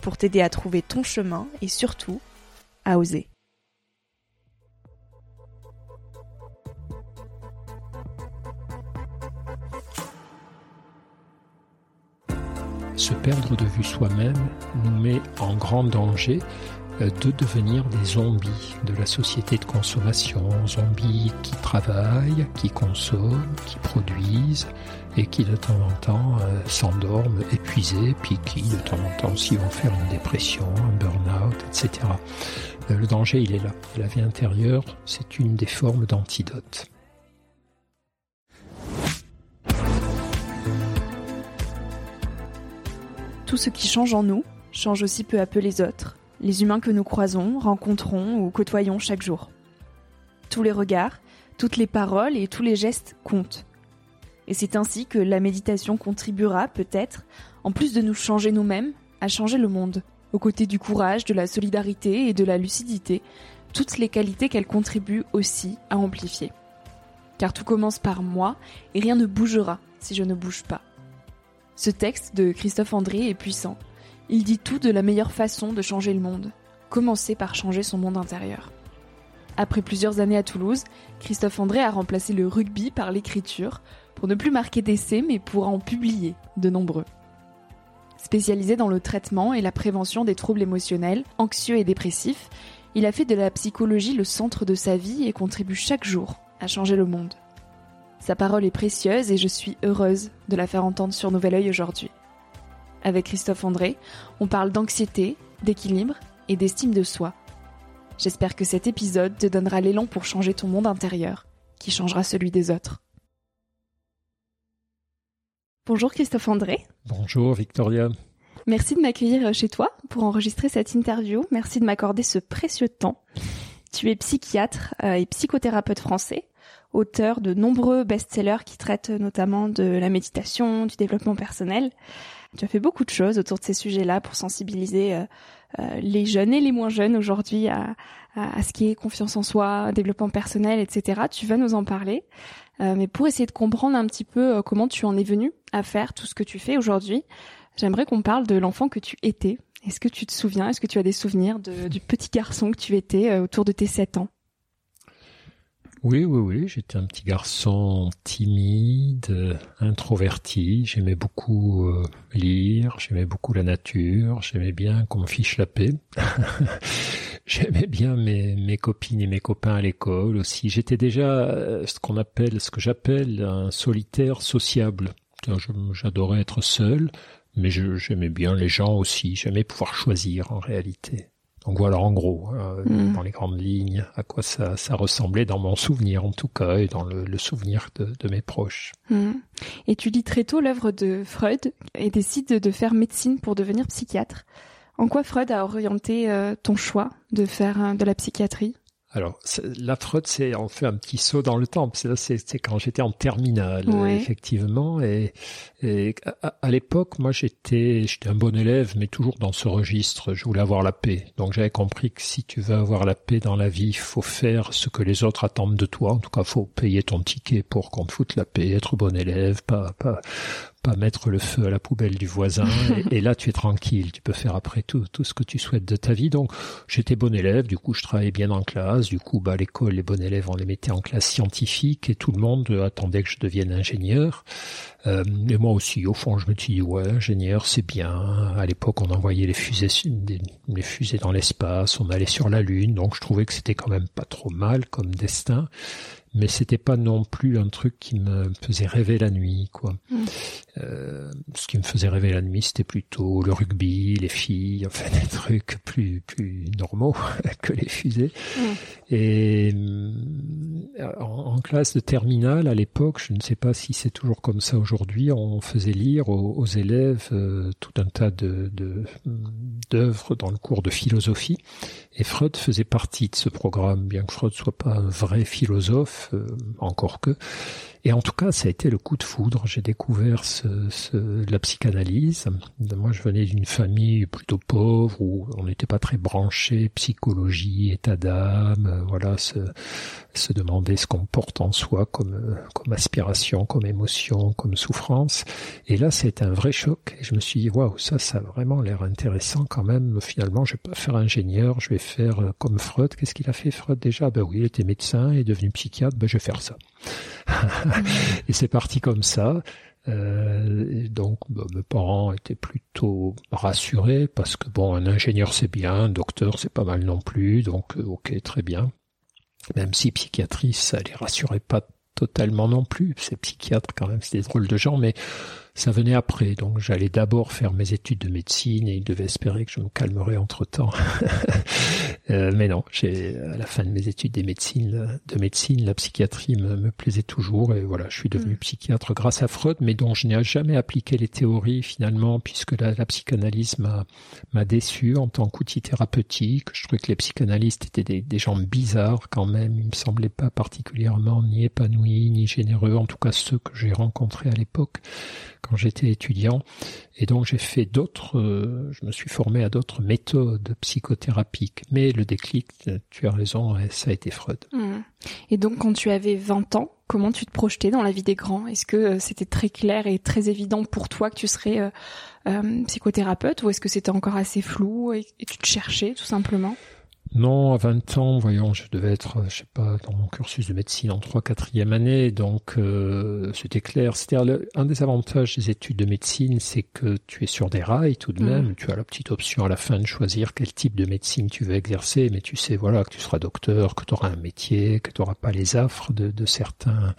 pour t'aider à trouver ton chemin et surtout à oser. Se perdre de vue soi-même nous met en grand danger euh, de devenir des zombies de la société de consommation, zombies qui travaillent, qui consomment, qui produisent et qui de temps en temps euh, s'endorment épuisés, puis qui de temps en temps aussi vont faire une dépression, un burn-out, etc. Euh, le danger, il est là. La vie intérieure, c'est une des formes d'antidote. Tout ce qui change en nous change aussi peu à peu les autres les humains que nous croisons, rencontrons ou côtoyons chaque jour. Tous les regards, toutes les paroles et tous les gestes comptent. Et c'est ainsi que la méditation contribuera peut-être, en plus de nous changer nous-mêmes, à changer le monde, aux côtés du courage, de la solidarité et de la lucidité, toutes les qualités qu'elle contribue aussi à amplifier. Car tout commence par moi et rien ne bougera si je ne bouge pas. Ce texte de Christophe André est puissant il dit tout de la meilleure façon de changer le monde. Commencer par changer son monde intérieur. Après plusieurs années à Toulouse, Christophe André a remplacé le rugby par l'écriture, pour ne plus marquer d'essais mais pour en publier de nombreux. Spécialisé dans le traitement et la prévention des troubles émotionnels, anxieux et dépressifs, il a fait de la psychologie le centre de sa vie et contribue chaque jour à changer le monde. Sa parole est précieuse et je suis heureuse de la faire entendre sur Nouvel Oeil aujourd'hui. Avec Christophe André, on parle d'anxiété, d'équilibre et d'estime de soi. J'espère que cet épisode te donnera l'élan pour changer ton monde intérieur, qui changera celui des autres. Bonjour Christophe André. Bonjour Victoria. Merci de m'accueillir chez toi pour enregistrer cette interview. Merci de m'accorder ce précieux temps. Tu es psychiatre euh, et psychothérapeute français, auteur de nombreux best-sellers qui traitent notamment de la méditation, du développement personnel. Tu as fait beaucoup de choses autour de ces sujets-là pour sensibiliser euh, euh, les jeunes et les moins jeunes aujourd'hui à, à, ce qui est confiance en soi, développement personnel, etc. Tu vas nous en parler. Euh, mais pour essayer de comprendre un petit peu comment tu en es venu à faire tout ce que tu fais aujourd'hui, j'aimerais qu'on parle de l'enfant que tu étais. Est-ce que tu te souviens, est-ce que tu as des souvenirs de, du petit garçon que tu étais autour de tes 7 ans? Oui, oui, oui. J'étais un petit garçon timide, introverti. J'aimais beaucoup euh, lire, j'aimais beaucoup la nature, j'aimais bien qu'on me fiche la paix. j'aimais bien mes, copines et mes copains à l'école aussi. J'étais déjà euh, ce qu'on appelle, ce que j'appelle un solitaire sociable. J'adorais être seul, mais j'aimais bien les gens aussi. J'aimais pouvoir choisir en réalité. Donc voilà en gros, euh, hmm. dans les grandes lignes, à quoi ça, ça, ressemblait dans mon souvenir en tout cas et dans le, souvenir de, de, mes proches. Hmm. Et tu lis très tôt l'œuvre de Freud et décides de faire médecine pour devenir psychiatre. En quoi Freud a orienté euh, ton choix de faire euh, de la psychiatrie? Alors, la Freud, c'est on fait un petit saut dans le temps. C'est quand j'étais en terminale, effectivement. Et, et à, l'époque, moi, j'étais j'étais un bon élève, mais toujours dans ce registre. Je voulais avoir la paix. Donc, j'avais compris que si tu veux avoir la paix dans la vie, il faut faire ce que les autres attendent de toi. En tout cas, faut payer ton ticket pour qu'on te foute la paix, être bon élève, pas pas pas mettre le feu à la poubelle du voisin. et, là, tu es tranquille. Tu peux faire après tout, tout ce que tu souhaites de ta vie. Donc, j'étais bon élève. Du coup, je travaillais bien en classe. Du coup, bah, à l'école, les bons élèves, on les mettait en classe scientifique et tout le monde attendait que je devienne ingénieur. Euh, et moi aussi, au fond, je me suis dit, ouais, ingénieur, c'est bien. À l'époque, on envoyait les fusées, les fusées dans l'espace, on allait sur la Lune. Donc, je trouvais que c'était quand même pas trop mal comme destin mais c'était pas non plus un truc qui me faisait rêver la nuit, quoi. Mm. Euh, ce qui me faisait rêver la nuit, c'était plutôt le rugby, les filles, enfin des trucs plus plus normaux que les fusées. Mm. Et euh, en, classe de terminale, à l'époque, je ne sais pas si c'est toujours comme ça aujourd'hui, on faisait lire aux, élèves euh, tout un tas de d'œuvres dans le cours de philosophie. Et Freud faisait partie de ce programme, bien que Freud soit pas un vrai philosophe, euh, encore que. Et en tout cas, ça a été le coup de foudre. J'ai découvert ce, ce, la psychanalyse. Moi, je venais d'une famille plutôt pauvre où on n'était pas très branché psychologie, état d'âme, euh, voilà, se, se demander ce qu'on porte en soi comme, comme aspiration, comme émotion, comme souffrance. Et là, c'est un vrai choc. Et je me suis dit, waouh, ça, ça a vraiment l'air intéressant quand même. Finalement, je vais pas faire ingénieur, je vais faire euh, comme Freud. Qu'est-ce qu'il a fait, Freud, déjà? Ben oui, il était médecin, est devenu psychiatre, ben je vais faire ça. et c'est parti comme ça. Euh, donc bah, mes parents étaient plutôt rassurés parce que bon un ingénieur c'est bien, un docteur c'est pas mal non plus, donc euh, ok très bien. Même si psychiatrie ça les rassurait pas totalement non plus, c'est psychiatre quand même, c'est des drôles de gens, mais ça venait après, donc j'allais d'abord faire mes études de médecine et il devait espérer que je me calmerais entre temps. euh, mais non, j'ai à la fin de mes études de médecine, de médecine, la psychiatrie me, me plaisait toujours et voilà, je suis devenu mm. psychiatre grâce à Freud, mais dont je n'ai jamais appliqué les théories finalement, puisque la, la psychanalyse m'a m'a déçu en tant qu'outil thérapeutique. Je trouvais que les psychanalystes étaient des, des gens bizarres quand même. Ils me semblaient pas particulièrement ni épanouis ni généreux, en tout cas ceux que j'ai rencontrés à l'époque quand j'étais étudiant. Et donc j'ai fait d'autres, euh, je me suis formé à d'autres méthodes psychothérapiques. Mais le déclic, tu as raison, ça a été Freud. Mmh. Et donc quand tu avais 20 ans, comment tu te projetais dans la vie des grands? Est-ce que euh, c'était très clair et très évident pour toi que tu serais euh, psychothérapeute? Ou est-ce que c'était encore assez flou et tu te cherchais tout simplement? Non, à 20 ans, voyons, je devais être, je sais pas, dans mon cursus de médecine en 3 4 année, donc euh, c'était clair. C'est-à-dire, un des avantages des études de médecine, c'est que tu es sur des rails tout de même. Mm. Tu as la petite option à la fin de choisir quel type de médecine tu veux exercer, mais tu sais, voilà, que tu seras docteur, que tu auras un métier, que tu n'auras pas les affres de, de certains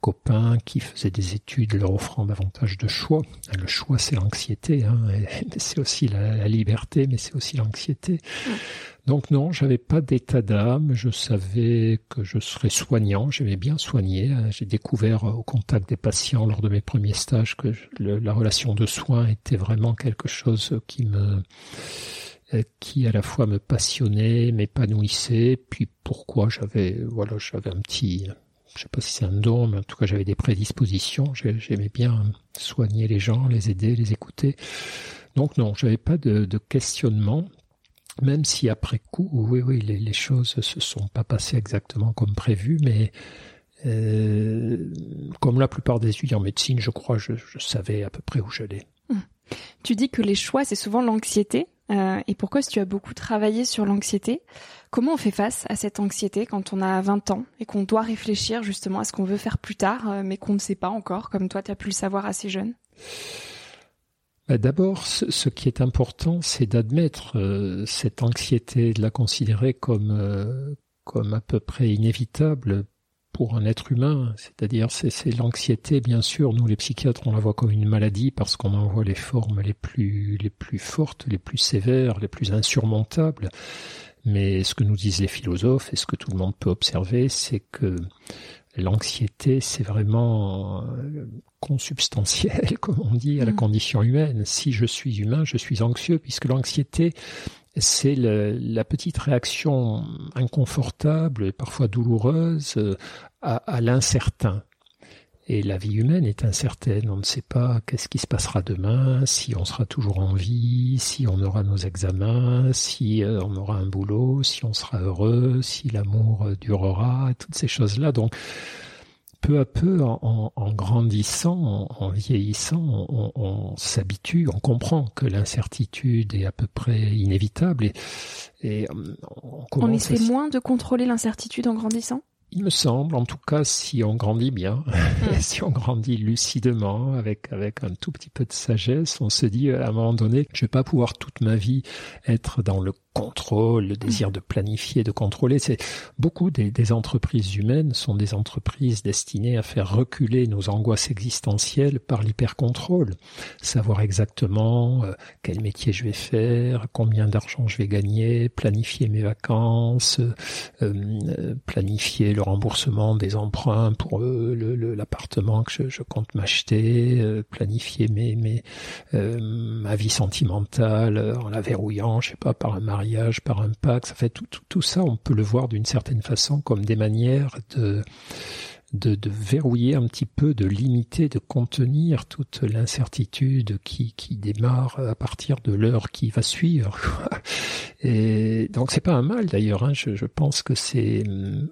copains qui faisaient des études leur offrant davantage de choix. Le choix, c'est l'anxiété, hein, c'est aussi la, liberté, mais c'est aussi l'anxiété. Mm. Donc non, j'avais pas d'état d'âme, je savais que je serais soignant, j'aimais bien soigner. Hein. J'ai découvert au contact des patients lors de mes premiers stages que la relation de soins était vraiment quelque chose qui me qui à la fois me passionnait, m'épanouissait, puis pourquoi j'avais voilà, j'avais un petit je sais pas si c'est un don, mais en tout cas j'avais des prédispositions, j'aimais bien soigner les gens, les aider, les écouter. Donc non, j'avais pas de questionnement, même si après coup, oui, oui, les, les choses se sont pas passées exactement comme prévu, mais euh, comme la plupart des étudiants en médecine, je crois, je, je savais à peu près où j'allais. Hum. Tu dis que les choix, c'est souvent l'anxiété. Euh, et pourquoi, si tu as beaucoup travaillé sur l'anxiété, comment on fait face à cette anxiété quand on a 20 ans et qu'on doit réfléchir justement à ce qu'on veut faire plus tard, euh, mais qu'on ne sait pas encore, comme toi, tu as pu le savoir assez jeune? D'abord, ce qui est important, c'est d'admettre euh, cette anxiété, de la considérer comme, euh, comme à peu près inévitable pour un être humain. C'est-à-dire, c'est l'anxiété, bien sûr. Nous, les psychiatres, on la voit comme une maladie parce qu'on en voit les formes les plus, les plus fortes, les plus sévères, les plus insurmontables. Mais ce que nous disent les philosophes et ce que tout le monde peut observer, c'est que l'anxiété, c'est vraiment euh, consubstantiel, comme on dit, à la mm. condition humaine. Si je suis humain, je suis anxieux, puisque l'anxiété, c'est la petite réaction inconfortable et parfois douloureuse euh, à, l'incertain. Et la vie humaine est incertaine. On ne sait pas qu'est-ce qui se passera demain, si on sera toujours en vie, si on aura nos examens, si euh, on aura un boulot, si on sera heureux, si l'amour durera, toutes ces choses-là. Donc, peu à peu, en, grandissant, en, vieillissant, on, s'habitue, on comprend que l'incertitude est à peu près inévitable et, et euh, on, on essaie moins de contrôler l'incertitude en grandissant? Il me semble, en tout cas, si on grandit bien, hmm. si on grandit lucidement, avec avec un tout petit peu de sagesse, on se dit à un moment donné, je vais pas pouvoir toute ma vie être dans le contrôle, le désir de planifier, de contrôler. C'est beaucoup des, entreprises humaines sont des entreprises destinées à faire reculer nos angoisses existentielles par l'hypercontrôle. Savoir exactement euh, quel métier je vais faire, combien d'argent je vais gagner, planifier mes vacances, euh, euh, planifier le remboursement des emprunts pour l'appartement que je, compte m'acheter, planifier mes, mes ma vie sentimentale en la verrouillant, je sais pas, par un mari par un pacte, ça fait tout, tout ça, on peut le voir d'une certaine façon comme des manières de de, de, verrouiller un petit peu, de limiter, de contenir toute l'incertitude qui, qui démarre à partir de l'heure qui va suivre. Et donc c'est pas un mal d'ailleurs. Hein. Je, je, pense que c'est,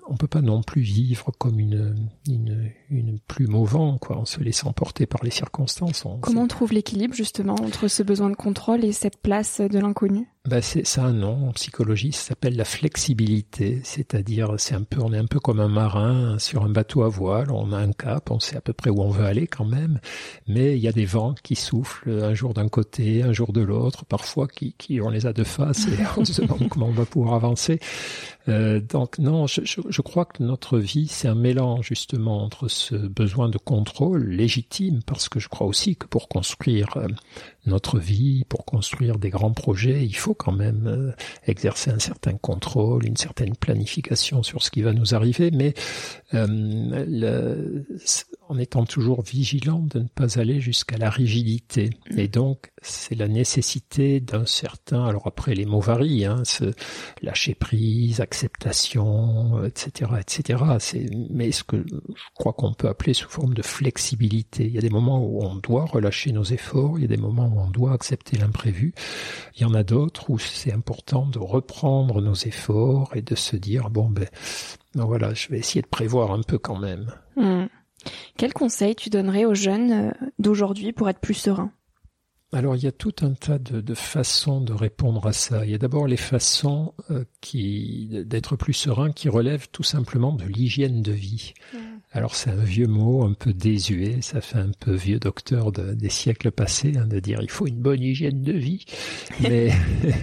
on peut pas non plus vivre comme une, une, une plume au vent, quoi, en se laissant porter par les circonstances. Comment on trouve l'équilibre justement entre ce besoin de contrôle et cette place de l'inconnu? Ben c'est ça un nom en psychologie, ça s'appelle la flexibilité, c'est-à-dire c'est un peu on est un peu comme un marin sur un bateau à voile, on a un cap, on sait à peu près où on veut aller quand même, mais il y a des vents qui soufflent un jour d'un côté, un jour de l'autre, parfois qui, qui on les a de face et on se demande comment on va pouvoir avancer. Euh, donc non, je, je, crois que notre vie, c'est un mélange justement entre ce besoin de contrôle légitime, parce que je crois aussi que pour construire euh, notre vie, pour construire des grands projets, il faut quand même euh, exercer un certain contrôle, une certaine planification sur ce qui va nous arriver, mais le, en étant toujours vigilant de ne pas aller jusqu'à la rigidité. Mm. Et donc, c'est la nécessité d'un certain, alors après les mots varient, hein, ce lâcher prise, acceptation, etc., etc. C'est, mais ce que je crois qu'on peut appeler sous forme de flexibilité. Il y a des moments où on doit relâcher nos efforts, il y a des moments où on doit accepter l'imprévu. Il y en a d'autres où c'est important de reprendre nos efforts et de se dire bon ben, ben voilà, je vais essayer de prévoir un peu quand même. Mm. Quel conseil tu donnerais aux jeunes euh, d'aujourd'hui pour être plus sereins? Alors il y a tout un tas de, façons de répondre à ça. Il y a d'abord les façons euh, qui d'être plus serein qui relèvent tout simplement de l'hygiène de vie. Mmh. Alors c'est un vieux mot un peu désuet, ça fait un peu vieux docteur des siècles passés hein, de dire il faut une bonne hygiène de vie. Mais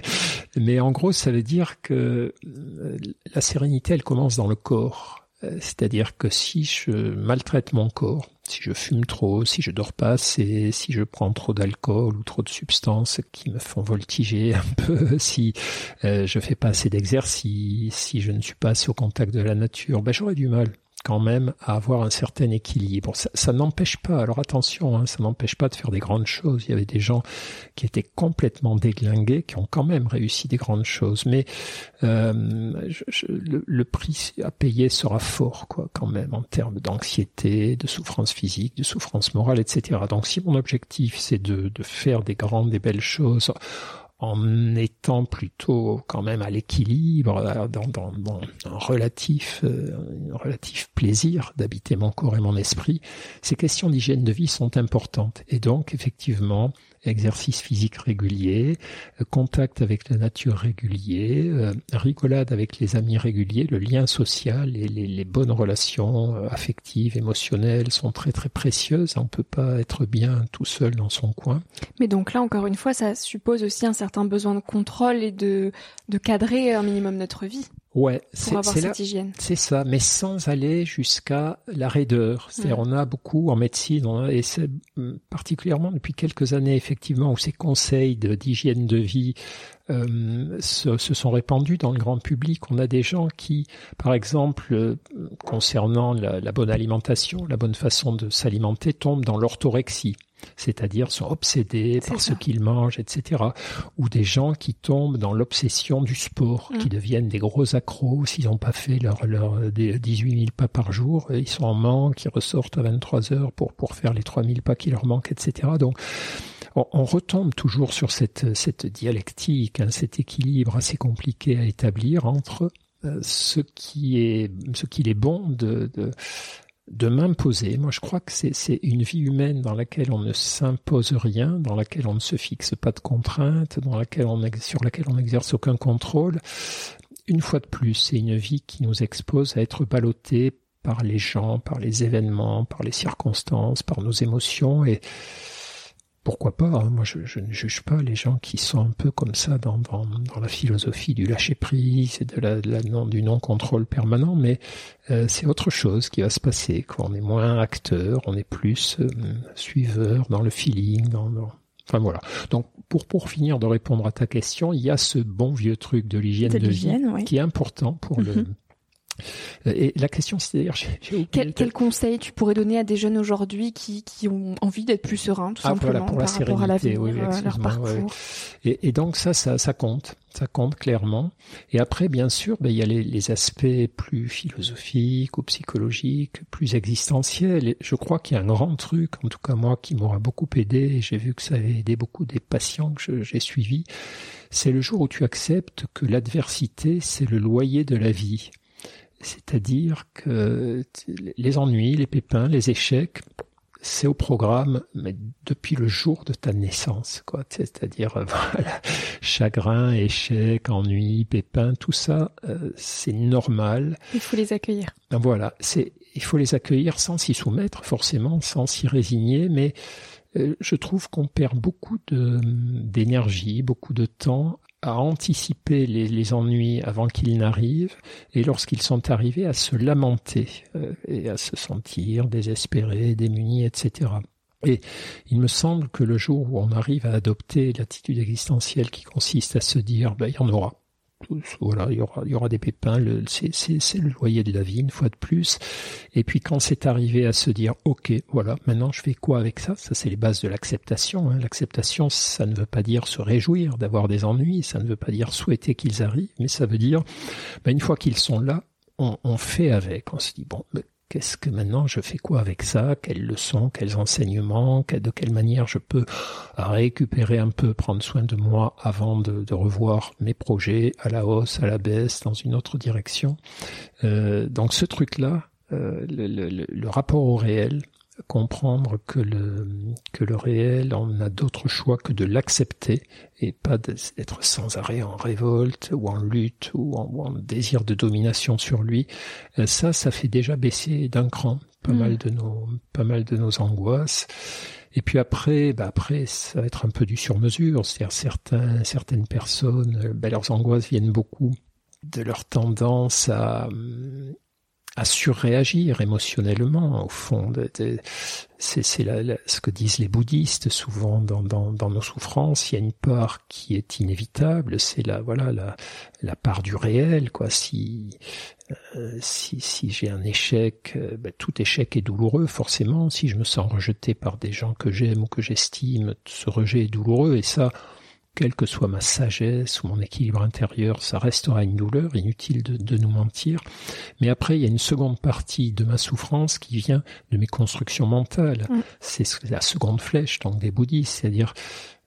mais en gros ça veut dire que euh, la sérénité elle commence dans le corps. Euh, c'est-à-dire que si je maltraite mon corps, si je fume trop, si je dors pas assez, si je prends trop d'alcool ou trop de substances qui me font voltiger un peu, si euh, je fais pas assez d'exercice, si je ne suis pas assez au contact de la nature, ben j'aurais du mal quand même à avoir un certain équilibre. Ça, ça n'empêche pas, alors attention, hein, ça n'empêche pas de faire des grandes choses. Il y avait des gens qui étaient complètement déglingués, qui ont quand même réussi des grandes choses. Mais euh, je, le, le, prix à payer sera fort, quoi, quand même, en termes d'anxiété, de souffrance physique, de souffrance morale, etc. Donc si mon objectif c'est de, de faire des grandes, des belles choses, en étant plutôt quand même à l'équilibre, euh, dans, dans, un relatif, euh, un relatif plaisir d'habiter mon corps et mon esprit, ces questions d'hygiène de vie sont importantes. Et donc, effectivement, exercice physique régulier, euh, contact avec la nature régulier, euh, rigolade avec les amis réguliers, le lien social et les, bonnes relations euh, affectives, émotionnelles sont très très précieuses. On peut pas être bien tout seul dans son coin. Mais donc là, encore une fois, ça suppose aussi un certain besoin de contrôle et de, de cadrer un minimum notre vie. Ouais, c'est avoir cette hygiène. C'est ça, mais sans aller jusqu'à la raideur. C'est-à-dire, on a beaucoup en médecine, on a, et c'est hum, particulièrement depuis quelques années effectivement où ces conseils d'hygiène de, vie euh, se, se, sont répandus dans le grand public. On a des gens qui, par exemple, euh, concernant la, la bonne alimentation, la bonne façon de s'alimenter, tombent dans l'orthorexie c'est-à-dire sont obsédés par ce qu'ils mangent, etc. Ou des gens qui tombent dans l'obsession du sport, qui mm. deviennent des gros accros s'ils n'ont pas fait leur, leur 18 000 pas par jour, ils sont en manque, ils ressortent à 23 heures pour, pour faire les 3 000 pas qui leur manquent, etc. Donc, on, retombe toujours sur cette, cette dialectique, hein, cet équilibre assez compliqué à établir entre euh, ce qui est ce qu'il est bon de, de de m'imposer. Moi, je crois que c'est une vie humaine dans laquelle on ne s'impose rien, dans laquelle on ne se fixe pas de contraintes, dans laquelle on, sur laquelle on n'exerce aucun contrôle. Une fois de plus, c'est une vie qui nous expose à être ballottés par les gens, par les événements, par les circonstances, par nos émotions et pourquoi pas hein. Moi, je, ne juge pas les gens qui sont un peu comme ça dans, dans, la philosophie du lâcher prise et de la, du non contrôle permanent, mais euh, c'est autre chose qui va se passer. Quoi. On est moins acteur, on est plus euh, suiveur dans le feeling, dans, Enfin voilà. Donc pour pour finir de répondre à ta question, il y a ce bon vieux truc de l'hygiène de, vie qui est important pour le mhm. Euh, et la question, c'est d'ailleurs, quel, quel conseil tu pourrais donner à des jeunes aujourd'hui qui, qui ont envie d'être plus sereins, tout ah, simplement, pour par rapport à la vie, oui, euh, leur parcours? Et, et, donc ça, ça, ça compte, ça compte clairement. Et après, bien sûr, ben, il y a les, les, aspects plus philosophiques ou psychologiques, plus existentiels. Et je crois qu'il y a un grand truc, en tout cas moi, qui m'aura beaucoup aidé. J'ai vu que ça avait aidé beaucoup des patients que j'ai suivis. C'est le jour où tu acceptes que l'adversité, c'est le loyer de la vie. C'est-à-dire que les ennuis, les pépins, les échecs, c'est au programme, mais depuis le jour de ta naissance, quoi. C'est-à-dire, voilà, chagrin, échec, ennui, pépins, tout ça, euh, c'est normal. Il faut les accueillir. Ben voilà, c'est, il faut les accueillir sans s'y soumettre, forcément, sans s'y résigner, mais euh, je trouve qu'on perd beaucoup de, d'énergie, beaucoup de temps à anticiper les, ennuis avant qu'ils n'arrivent et lorsqu'ils sont arrivés à se lamenter euh, et à se sentir désespéré, démuni, etc. Et il me semble que le jour où on arrive à adopter l'attitude existentielle qui consiste à se dire ben, il y en aura, voilà, il y aura, il y aura des pépins. C'est le loyer de la vie, une fois de plus. Et puis quand c'est arrivé à se dire, ok, voilà, maintenant je fais quoi avec ça? Ça, c'est les bases de l'acceptation. Hein. L'acceptation, ça ne veut pas dire se réjouir d'avoir des ennuis, ça ne veut pas dire souhaiter qu'ils arrivent, mais ça veut dire, ben, une fois qu'ils sont là, on, on, fait avec. On se dit, bon, ben, Qu'est-ce que maintenant je fais quoi avec ça? Quelles leçons, quels enseignements, de quelle manière je peux récupérer un peu, prendre soin de moi avant de, revoir mes projets à la hausse, à la baisse, dans une autre direction? Euh, donc ce truc-là, euh, le, rapport au réel, comprendre que le, que le réel, on a d'autres choix que de l'accepter et pas d'être sans arrêt en révolte ou en lutte ou en, désir de domination sur lui. Euh, ça, ça fait déjà baisser d'un cran pas mm. mal de nos, pas mal de nos angoisses. Et puis après, bah après, ça va être un peu du sur-mesure. C'est-à-dire certains, certaines personnes, bah leurs angoisses viennent beaucoup de leur tendance à, à surréagir émotionnellement au fond. C'est ce que disent les bouddhistes souvent dans, dans, dans, nos souffrances. Il y a une part qui est inévitable, c'est la voilà la, la part du réel. Quoi. Si euh, si, si j'ai un échec, euh, ben, tout échec est douloureux forcément. Si je me sens rejeté par des gens que j'aime ou que j'estime, ce rejet est douloureux et ça quelle que soit ma sagesse ou mon équilibre intérieur, ça restera une douleur, inutile de, nous mentir. Mais après, il y a une seconde partie de ma souffrance qui vient de mes constructions mentales. Mm. C'est la seconde flèche, donc des bouddhistes, c'est-à-dire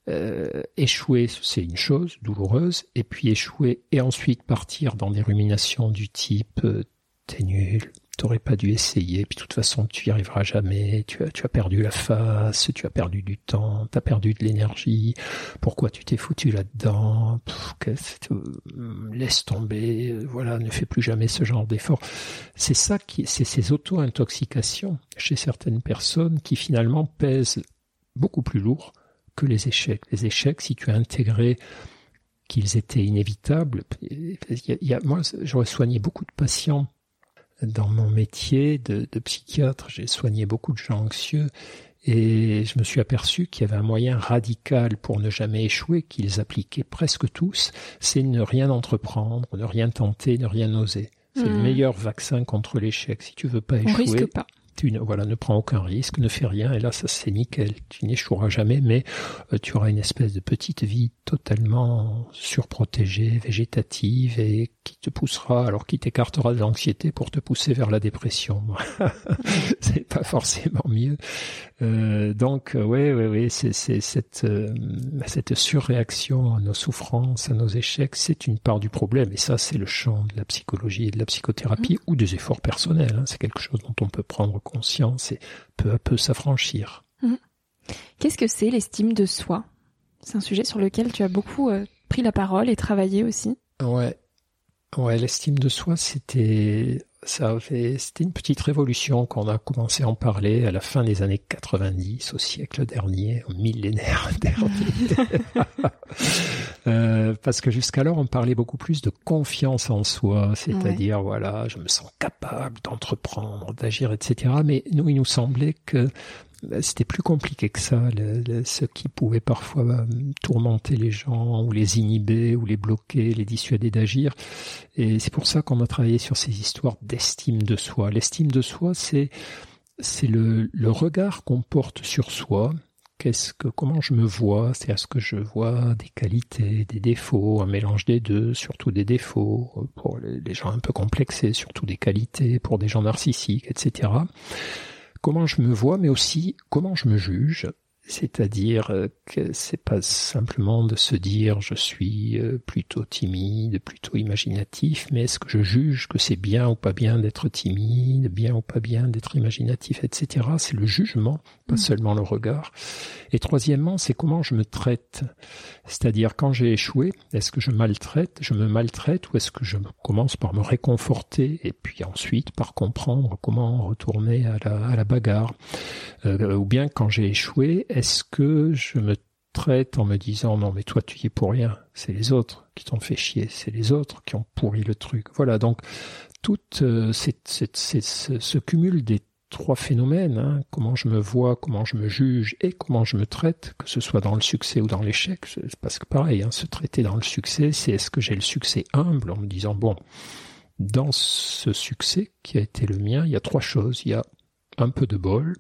euh, échouer, c'est une chose douloureuse, et puis échouer et ensuite partir dans des ruminations du type euh, t'es nul, t'aurais pas dû essayer, puis de toute façon tu y arriveras jamais, tu as, tu as perdu la face, tu as perdu du temps, tu as perdu de l'énergie, pourquoi tu t'es foutu là-dedans, laisse tomber, voilà, ne fais plus jamais ce genre d'effort. C'est ça qui, c'est ces auto-intoxications chez certaines personnes qui finalement pèsent beaucoup plus lourd que les échecs. Les échecs, si tu as intégré qu'ils étaient inévitables. Moi, j'aurais soigné beaucoup de patients dans mon métier de, de psychiatre. J'ai soigné beaucoup de gens anxieux et je me suis aperçu qu'il y avait un moyen radical pour ne jamais échouer, qu'ils appliquaient presque tous, c'est ne rien entreprendre, ne rien tenter, ne rien oser. C'est le hmm. meilleur vaccin contre l'échec. Si tu veux pas échouer, risque pas tu ne, voilà, ne prends aucun risque, ne fais rien, et là, ça c'est nickel. Tu n'échoueras jamais, mais euh, tu auras une espèce de petite vie totalement surprotégée, végétative, et qui te poussera, alors qui t'écartera de l'anxiété pour te pousser vers la dépression. c'est pas forcément mieux. Euh, donc, oui, oui, oui, c'est cette, euh, cette surréaction à nos souffrances, à nos échecs, c'est une part du problème, et ça, c'est le champ de la psychologie et de la psychothérapie, mmh. ou des efforts personnels. Hein. C'est quelque chose dont on peut prendre conscience et peu à peu s'affranchir. Mhm. Qu'est-ce que c'est l'estime de soi? C'est un sujet sur lequel tu as beaucoup euh, pris la parole et travaillé aussi. Ouais, ouais, l'estime de soi, c'était ça c'était une petite révolution qu'on a commencé à en parler à la fin des années 90, au siècle dernier, au millénaire dernier. euh, parce que jusqu'alors, on parlait beaucoup plus de confiance en soi, c'est-à-dire, voilà, je me sens capable d'entreprendre, d'agir, etc. Mais nous, il nous semblait que c'était plus compliqué que ça. ce qui pouvait parfois euh, tourmenter les gens, ou les inhiber, ou les bloquer, les dissuader d'agir. Et c'est pour ça qu'on a travaillé sur ces histoires d'estime de soi. L'estime de soi, c'est le, regard qu'on porte sur soi, qu'est-ce que comment je me vois, c'est à ce que je vois des qualités, des défauts, un mélange des deux, surtout des défauts pour les gens un peu complexés, surtout des qualités pour des gens narcissiques, etc comment je me vois, mais aussi comment je me juge. C'est-à-dire euh, que c'est pas simplement de se dire je suis euh, plutôt timide, plutôt imaginatif, mais est-ce que je juge que c'est bien ou pas bien d'être timide, bien ou pas bien d'être imaginatif, etc. C'est le jugement, pas mm. seulement le regard. Et troisièmement, c'est comment je me traite. C'est-à-dire quand j'ai échoué, est-ce que je maltraite, je me maltraite ou est-ce que je commence par me réconforter et puis ensuite par comprendre comment retourner à la, à la bagarre. Euh, ou bien quand j'ai échoué, est-ce que je me traite en me disant non mais toi tu y es pour rien, c'est les autres qui t'ont fait chier, c'est les autres qui ont pourri le truc. Voilà donc tout euh, cette, ce, cumul des trois phénomènes, hein, comment je me vois, comment je me juge et comment je me traite, que ce soit dans le succès ou dans l'échec, parce que pareil, hein, se traiter dans le succès, c'est est-ce que j'ai le succès humble en me disant bon, dans ce succès qui a été le mien, il y a trois choses, il y a un peu de bol,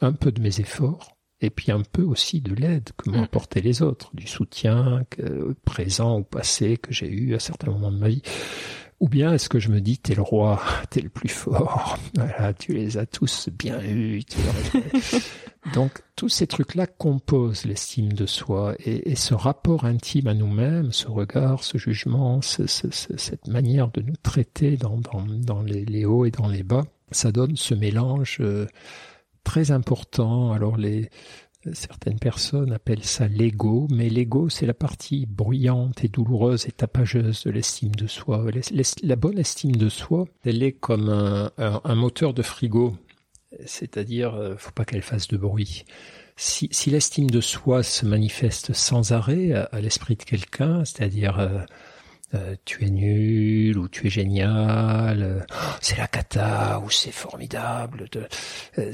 un peu de mes efforts, et puis un peu aussi de l'aide que m'ont mm. apporté les autres, du soutien présent ou passé que j'ai eu à certains moments de ma vie. Ou bien est-ce que je me dis, t'es le roi, t'es le plus fort, voilà, tu les as tous bien eus. Donc tous ces trucs-là composent l'estime de soi et, et, ce rapport intime à nous-mêmes, ce regard, ce jugement, ce, ce, cette manière de nous traiter dans, dans, dans les, les, hauts et dans les bas, ça donne ce mélange. Euh, très important. Alors les certaines personnes appellent ça l'ego, mais l'ego c'est la partie bruyante et douloureuse et tapageuse de l'estime de soi. La bonne estime de soi, elle est comme un, moteur de frigo, c'est-à-dire euh, faut pas qu'elle fasse de bruit. Si, l'estime de soi se manifeste sans arrêt à, l'esprit de quelqu'un, c'est-à-dire euh, tu es nul ou tu es génial, euh, c'est la cata ou c'est formidable. Euh,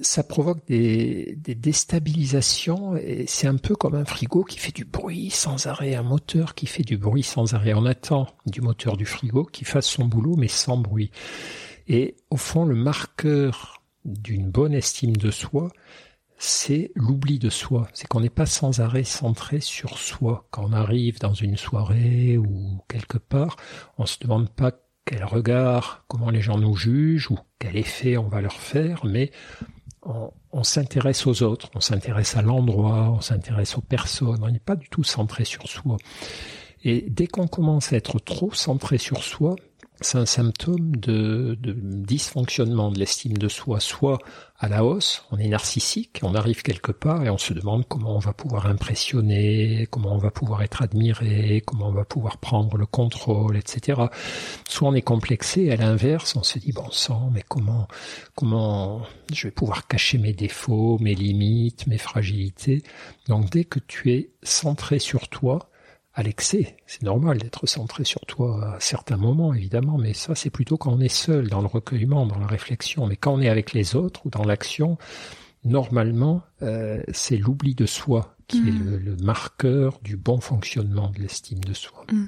ça provoque des, des déstabilisations et c'est un peu comme un frigo qui fait du bruit sans arrêt, un moteur qui fait du bruit sans arrêt. On attend du moteur du frigo qui fasse son boulot mais sans bruit. Et au fond, le marqueur d'une bonne estime de soi, c'est l'oubli de soi. C'est qu'on n'est pas sans arrêt centré sur soi. Quand on arrive dans une soirée ou quelque part, on se demande pas quel regard, comment les gens nous jugent ou quel effet on va leur faire, mais on s'intéresse aux autres, on s'intéresse à l'endroit, on s'intéresse aux personnes, on n'est pas du tout centré sur soi. Et dès qu'on commence à être trop centré sur soi, c'est un symptôme de, dysfonctionnement de l'estime de soi, soit à la hausse, on est narcissique, on arrive quelque part et on se demande comment on va pouvoir impressionner, comment on va pouvoir être admiré, comment on va pouvoir prendre le contrôle, etc. Soit on est complexé, à l'inverse, on se dit bon sang, mais comment, comment je vais pouvoir cacher mes défauts, mes limites, mes fragilités? Donc dès que tu es centré sur toi, à l'excès. C'est normal d'être centré sur toi à certains moments, évidemment, mais ça, c'est plutôt quand on est seul, dans le recueillement, dans la réflexion. Mais quand on est avec les autres ou dans l'action, normalement, euh, c'est l'oubli de soi qui est mm. le, marqueur du bon fonctionnement de l'estime de soi. Mm.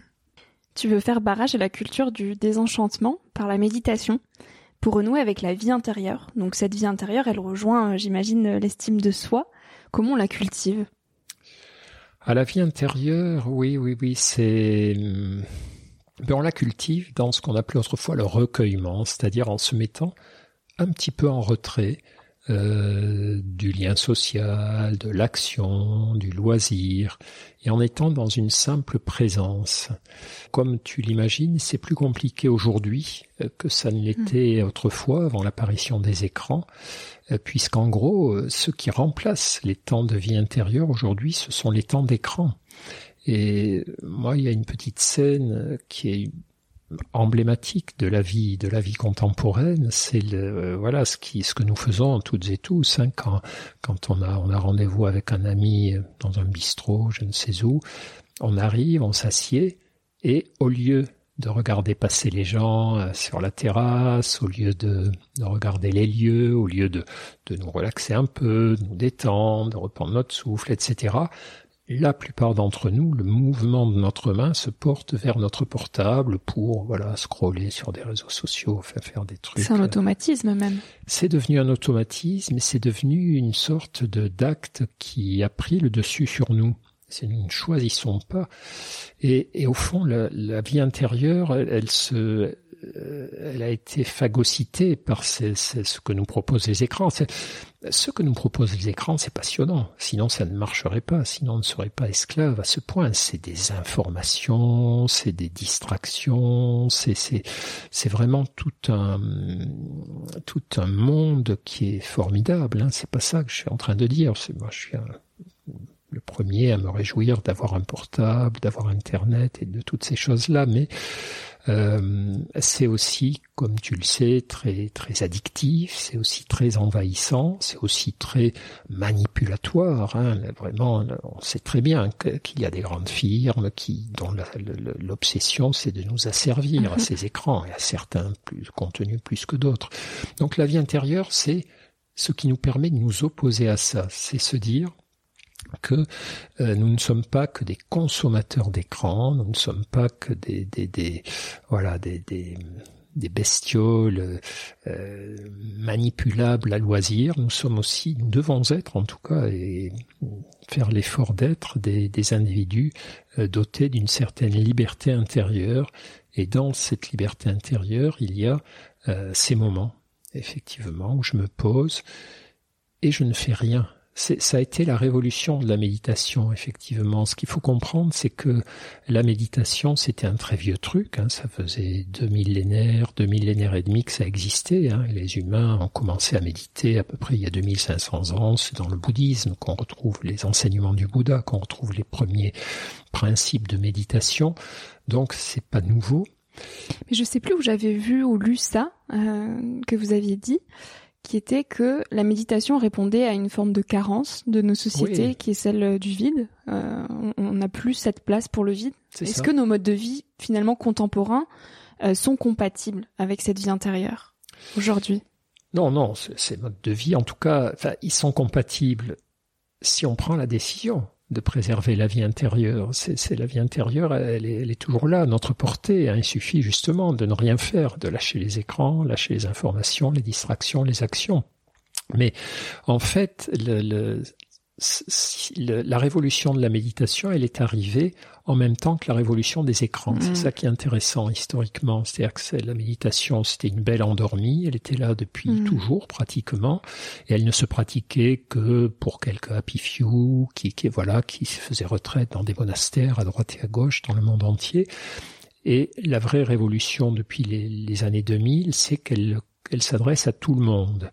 Tu veux faire barrage à la culture du désenchantement par la méditation? Pour renouer avec la vie intérieure. Donc cette vie intérieure, elle rejoint, euh, j'imagine, l'estime de soi. Comment on la cultive? À la vie intérieure, oui, oui, oui, c'est... Ben, on la cultive dans ce qu'on appelait autrefois le recueillement, c'est-à-dire en se mettant un petit peu en retrait, euh, du lien social, de l'action, du loisir, et en étant dans une simple présence. Comme tu l'imagines, c'est plus compliqué aujourd'hui euh, que ça ne l'était hmm. autrefois avant l'apparition des écrans, euh, puisqu'en gros, ce qui remplace les temps de vie intérieure aujourd'hui, ce sont les temps d'écran. Et moi, il y a une petite scène qui est emblématique de la vie de la vie contemporaine c'est le euh, voilà ce qui ce que nous faisons toutes et tous hein, quand quand on a on a rendez-vous avec un ami dans un bistrot je ne sais où on arrive on s'assied et au lieu de regarder passer les gens euh, sur la terrasse, au lieu de, de, regarder les lieux, au lieu de, de nous relaxer un peu, de nous détendre, de reprendre notre souffle, etc la plupart d'entre nous, le mouvement de notre main se porte vers notre portable pour voilà scroller sur des réseaux sociaux, faire faire des trucs. C'est un automatisme même. C'est devenu un automatisme et c'est devenu une sorte de d'acte qui a pris le dessus sur nous. C'est nous ne choisissons pas. Et, et au fond, la, la, vie intérieure, elle se, euh, elle a été phagocytée par ce que nous proposent les écrans. Ce que nous proposent les écrans, c'est passionnant. Sinon, ça ne marcherait pas. Sinon, on ne serait pas esclave à ce point. C'est des informations, c'est des distractions, c'est c'est vraiment tout un tout un monde qui est formidable. Hein. C'est pas ça que je suis en train de dire. Moi, je suis le premier à me réjouir d'avoir un portable, d'avoir Internet et de toutes ces choses-là, mais euh, c'est aussi, comme tu le sais, très très addictif, c'est aussi très envahissant, c'est aussi très manipulatoire. Hein. Vraiment, on sait très bien qu'il y a des grandes firmes qui dont l'obsession c'est de nous asservir à mhm. ces écrans et à certains plus contenus plus que d'autres. Donc la vie intérieure, c'est ce qui nous permet de nous opposer à ça, c'est se dire que euh, nous ne sommes pas que des consommateurs d'écran, nous ne sommes pas que des, voilà des, bestioles euh, manipulables à loisir. Nous sommes aussi, nous devons être en tout cas et faire l'effort d'être des, des individus euh, dotés d'une certaine liberté intérieure. Et dans cette liberté intérieure, il y a ces moments, effectivement, où je me pose et je ne fais rien ça a été la révolution de la méditation, effectivement. Ce qu'il faut comprendre, c'est que la méditation, c'était un très vieux truc. Hein. Ça faisait deux millénaires, deux millénaires et demi que ça existait. Hein. Les humains ont commencé à méditer à peu près il y a 2500 ans. C'est dans le bouddhisme qu'on retrouve les enseignements du Bouddha, qu'on retrouve les premiers principes de méditation. Donc, c'est pas nouveau. Mais je sais plus où j'avais vu ou lu ça euh, que vous aviez dit qui était que la méditation répondait à une forme de carence de nos sociétés, qui est celle du vide. Euh, on n'a plus cette place pour le vide. Est-ce que nos modes de vie, finalement contemporains, euh, sont compatibles avec cette vie intérieure aujourd'hui? Non, non, ces modes de vie, en tout cas, ils sont compatibles si on prend la décision de préserver la vie intérieure. C'est la vie intérieure, elle est, toujours là, notre portée. Hein. Il suffit justement de ne rien faire, de lâcher les écrans, lâcher les informations, les distractions, les actions. Mais en fait, le, le, la révolution de la méditation, elle est arrivée en même temps que la révolution des écrans. C'est mm. ça qui est intéressant historiquement. C'est-à-dire que la méditation, c'était une belle endormie. Elle était là depuis mm. toujours pratiquement, et elle ne se pratiquait que pour quelques happy few qui, qui voilà, qui faisaient retraite dans des monastères à droite et à gauche dans le monde entier. Et la vraie révolution depuis les, les années 2000, c'est qu'elle elle s'adresse à tout le monde.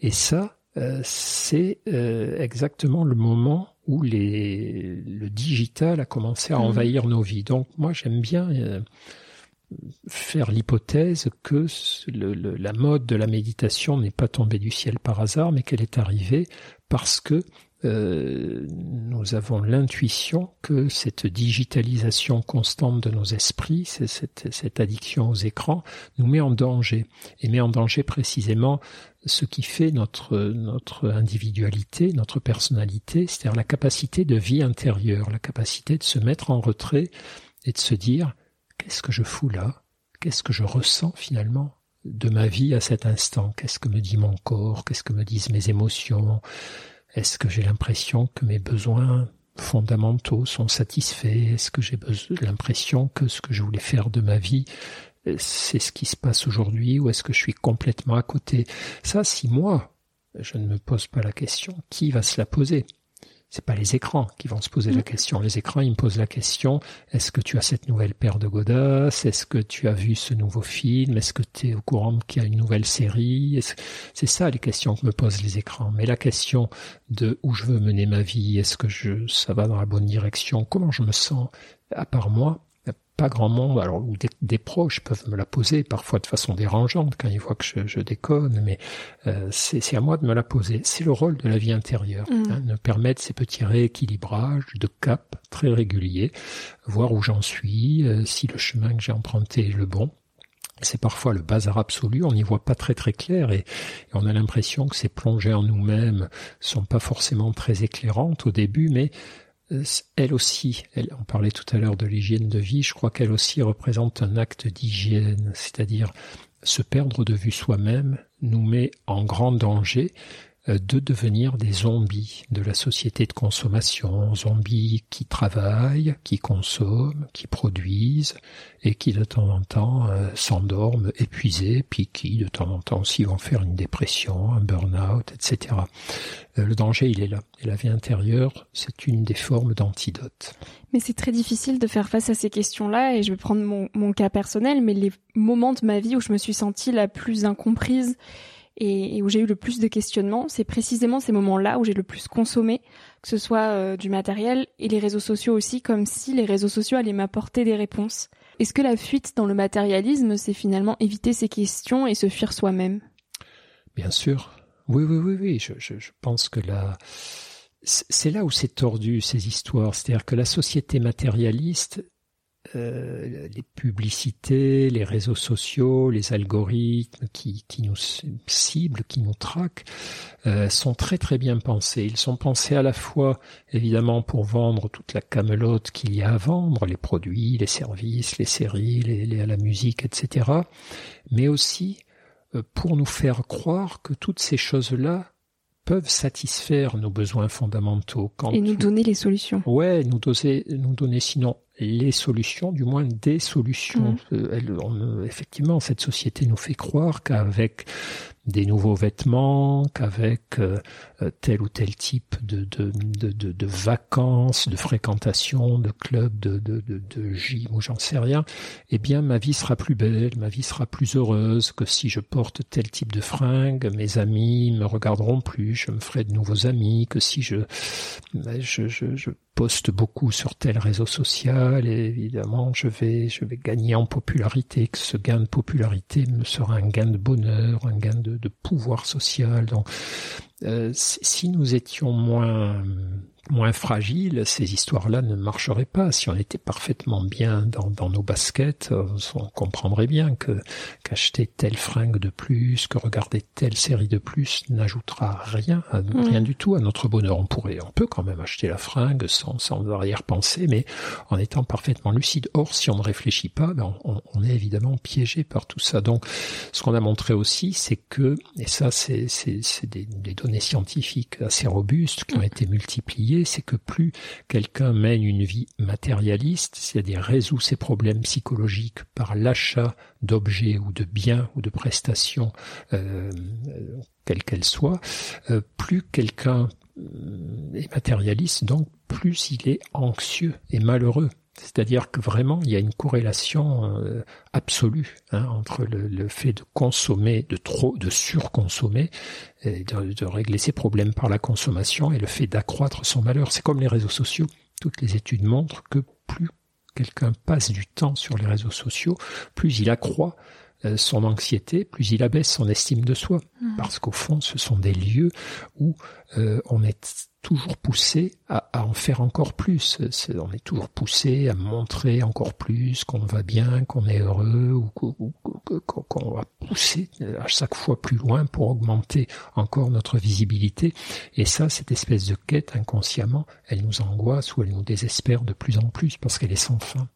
Et ça, euh, c'est euh, exactement le moment où les, le digital a commencé à mmh. envahir nos vies. Donc moi j'aime bien euh, faire l'hypothèse que le, la mode de la méditation n'est pas tombée du ciel par hasard, mais qu'elle est arrivée parce que euh, nous avons l'intuition que cette digitalisation constante de nos esprits, cette, addiction aux écrans, nous met en danger et met en danger précisément ce qui fait notre notre individualité, notre personnalité, c'est-à-dire la capacité de vie intérieure, la capacité de se mettre en retrait et de se dire qu'est-ce que je fous là? Qu'est-ce que je ressens finalement de ma vie à cet instant? Qu'est-ce que me dit mon corps? Qu'est-ce que me disent mes émotions? Est-ce que j'ai l'impression que mes besoins fondamentaux sont satisfaits? Est-ce que j'ai l'impression que ce que je voulais faire de ma vie, euh, c'est ce qui se passe aujourd'hui ou est-ce que je suis complètement à côté? Ça, si moi, je ne me pose pas la question, qui va se la poser? C'est pas les écrans qui vont se poser la mm. question. Les écrans, ils me posent la question est-ce que tu as cette nouvelle paire de godasses? Est-ce que tu as vu ce nouveau film? Est-ce que tu es au courant qu'il y a une nouvelle série? C'est ça les questions que me posent les écrans. Mais la question de où je veux mener ma vie, est-ce que je, ça va dans la bonne direction? Comment je me sens à part moi? Pas grand monde, alors ou des, proches peuvent me la poser parfois de façon dérangeante quand ils voient que je, déconne, mais euh, c'est à moi de me la poser. C'est le rôle de la vie intérieure, mmh. hein, de permettre ces petits rééquilibrages de cap très réguliers, voir où j'en suis, euh, si le chemin que j'ai emprunté est le bon. C'est parfois le bazar absolu, on n'y voit pas très très clair et, et on a l'impression que ces plongées en nous-mêmes sont pas forcément très éclairantes au début, mais elle aussi, on parlait tout à l'heure de l'hygiène de vie, je crois qu'elle aussi représente un acte d'hygiène, c'est-à-dire se perdre de vue soi-même nous met en grand danger. euh, de devenir des zombies de la société de consommation, zombies qui travaillent, qui consomment, qui produisent et qui de temps en temps euh, s'endorment épuisés, puis qui de temps en temps aussi vont faire une dépression, un burn-out, etc. Euh, le danger, il est là. Et la vie intérieure, c'est une des formes d'antidote. Mais c'est très difficile de faire face à ces questions-là, et je vais prendre mon, mon cas personnel, mais les moments de ma vie où je me suis sentie la plus incomprise, et, où j'ai eu le plus de questionnements, c'est précisément ces moments-là où j'ai le plus consommé, que ce soit euh, du matériel et les réseaux sociaux aussi, comme si les réseaux sociaux allaient m'apporter des réponses. Est-ce que la fuite dans le matérialisme, c'est finalement éviter ces questions et se fuir soi-même? Bien sûr. Oui, oui, oui, oui. Je, je, je pense que là, c'est là où c'est tordu ces histoires. C'est-à-dire que la société matérialiste, euh, les publicités, les réseaux sociaux, les algorithmes qui, qui nous ciblent, qui nous traquent, euh, sont très très bien pensés. Ils sont pensés à la fois évidemment pour vendre toute la camelote qu'il y a à vendre, les produits, les services, les séries, les, la musique, etc. Mais aussi euh, pour nous faire croire que toutes ces choses-là peuvent satisfaire nos besoins fondamentaux. Quand et nous donner les solutions. Ouais, nous donner, nous donner sinon les solutions, du moins des solutions. Mmh. Euh, elle, effectivement, cette société nous fait croire qu'avec des nouveaux vêtements, qu'avec euh, euh, tel ou tel type de, de, de, de, vacances, de fréquentation, de clubs, de, de, de, de gym ou j'en sais rien, eh bien ma vie sera plus belle, ma vie sera plus heureuse que si je porte tel type de fringues, mes amis me regarderont plus, je me ferai de nouveaux amis, que si je, je, je, je poste beaucoup sur tel réseau social. Évidemment je vais je vais gagner en popularité que ce gain de popularité me sera un gain de bonheur un gain de, de pouvoir social euh, si nous étions moins moins fragile, ces histoires-là ne marcheraient pas. Si on était parfaitement bien dans, dans nos baskets, euh, on comprendrait bien que qu'acheter telle fringue de plus, que regarder telle série de plus n'ajoutera rien, mm. rien du tout à notre bonheur. On pourrait, on peut quand même acheter la fringue sans, sans arrière-pensée, mais en étant parfaitement lucide. Or, si on ne réfléchit pas, ben on, on, est évidemment piégé par tout ça. Donc, ce qu'on a montré aussi, c'est que, et ça, c'est des, des données scientifiques assez robustes qui ont mm. été multipliées c'est que plus quelqu'un mène une vie matérialiste, c'est-à-dire résout ses problèmes psychologiques par l'achat d'objets ou de biens ou de prestations, euh, quelles qu'elles soient, euh, plus quelqu'un euh, est matérialiste, donc plus il est anxieux et malheureux. C'est-à-dire que vraiment, il y a une corrélation euh, absolue hein, entre le, fait de consommer, de trop, de surconsommer, et de, de, régler ses problèmes par la consommation, et le fait d'accroître son malheur. C'est comme les réseaux sociaux. Toutes les études montrent que plus quelqu'un passe du temps sur les réseaux sociaux, plus il accroît euh, son anxiété, plus il abaisse son estime de soi. Mmh. Parce qu'au fond, ce sont des lieux où euh, on est toujours poussé à, en faire encore plus. on est toujours poussé à montrer encore plus qu'on va bien, qu'on est heureux, ou qu'on va pousser à chaque fois plus loin pour augmenter encore notre visibilité. Et ça, cette espèce de quête inconsciemment, elle nous angoisse ou elle nous désespère de plus en plus parce qu'elle est sans fin.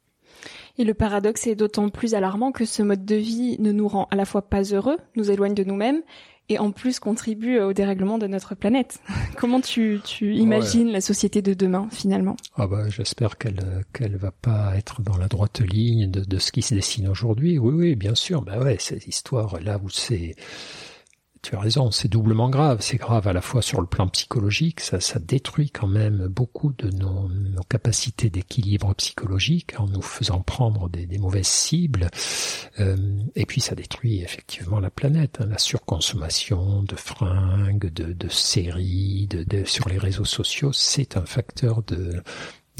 Et le paradoxe est d'autant plus alarmant que ce mode de vie ne nous rend à la fois pas heureux, nous éloigne de nous-mêmes, et en plus contribue au dérèglement de notre planète. Comment tu, tu imagines la société de demain finalement? Ah bah j'espère qu'elle qu'elle va pas être dans la droite ligne de, de ce qui se dessine aujourd'hui. Oui oui bien sûr. Bah ouais cette histoire là où c'est tu as raison, c'est doublement grave. C'est grave à la fois sur le plan psychologique, ça, ça détruit quand même beaucoup de nos, capacités d'équilibre psychologique en nous faisant prendre des, mauvaises cibles. Euh, et puis ça détruit effectivement la planète. Hein. La surconsommation de fringues, de, de séries, de, sur les réseaux sociaux, c'est un facteur de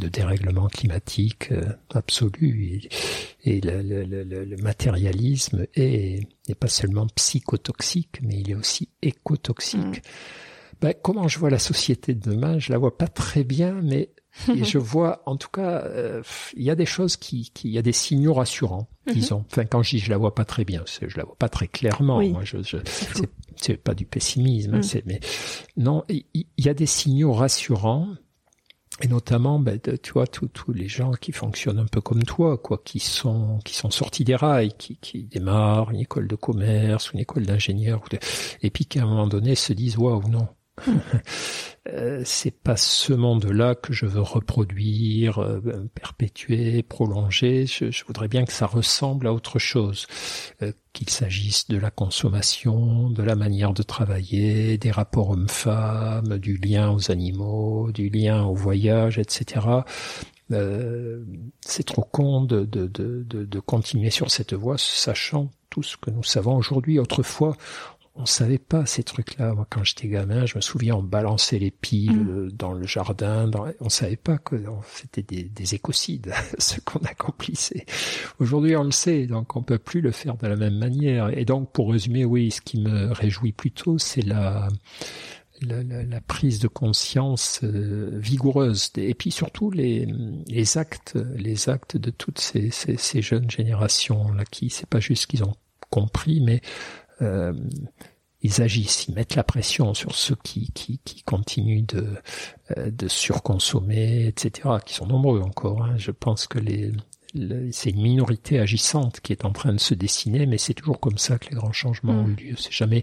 de dérèglement climatique euh, absolu et, le, le, le, matérialisme est, n'est pas seulement psychotoxique mais il est aussi écotoxique. Mm. Ben, comment je vois la société de demain? Je la vois pas très bien, mais je vois, en tout cas, euh, il y a des choses qui, il y a des signaux rassurants, mm-hmm. disons. Enfin, quand je dis je la vois pas très bien, je la vois pas très clairement. Moi, je, je c'est pas du pessimisme, hein, mm. mais non, il y, a des signaux rassurants et notamment ben, tu vois tous les gens qui fonctionnent un peu comme toi quoi qui sont qui sont sortis des rails qui, qui démarrent une école de commerce une école d'ingénieur et puis qui à un moment donné se disent waouh non c'est pas ce monde-là que je veux reproduire, euh, perpétuer, prolonger. Je, voudrais bien que ça ressemble à autre chose, euh, qu'il s'agisse de la consommation, de la manière de travailler, des rapports hommes-femmes, du lien aux animaux, du lien au voyage, etc. c'est trop con de, de, de, de, continuer sur cette voie, sachant tout ce que nous savons aujourd'hui. Autrefois, on savait pas ces trucs-là. Moi, quand j'étais gamin, je me souviens, on balançait les piles mm. dans le jardin. Dans... On savait pas que c'était des, des, écocides, ce qu'on accomplissait. Aujourd'hui, on le sait, donc on peut plus le faire de la même manière. Et donc, pour résumer, oui, ce qui me réjouit plutôt, c'est la, la, la, prise de conscience euh, vigoureuse et puis surtout les, les actes, les actes de toutes ces, ces, ces jeunes générations là qui, c'est pas juste qu'ils ont compris, mais euh, ils agissent, ils mettent la pression sur ceux qui, qui, qui continuent de, euh, de surconsommer, etc., qui sont nombreux encore. Hein. Je pense que les, c'est une minorité agissante qui est en train de se dessiner, mais c'est toujours comme ça que les grands changements ont mm. lieu. C'est jamais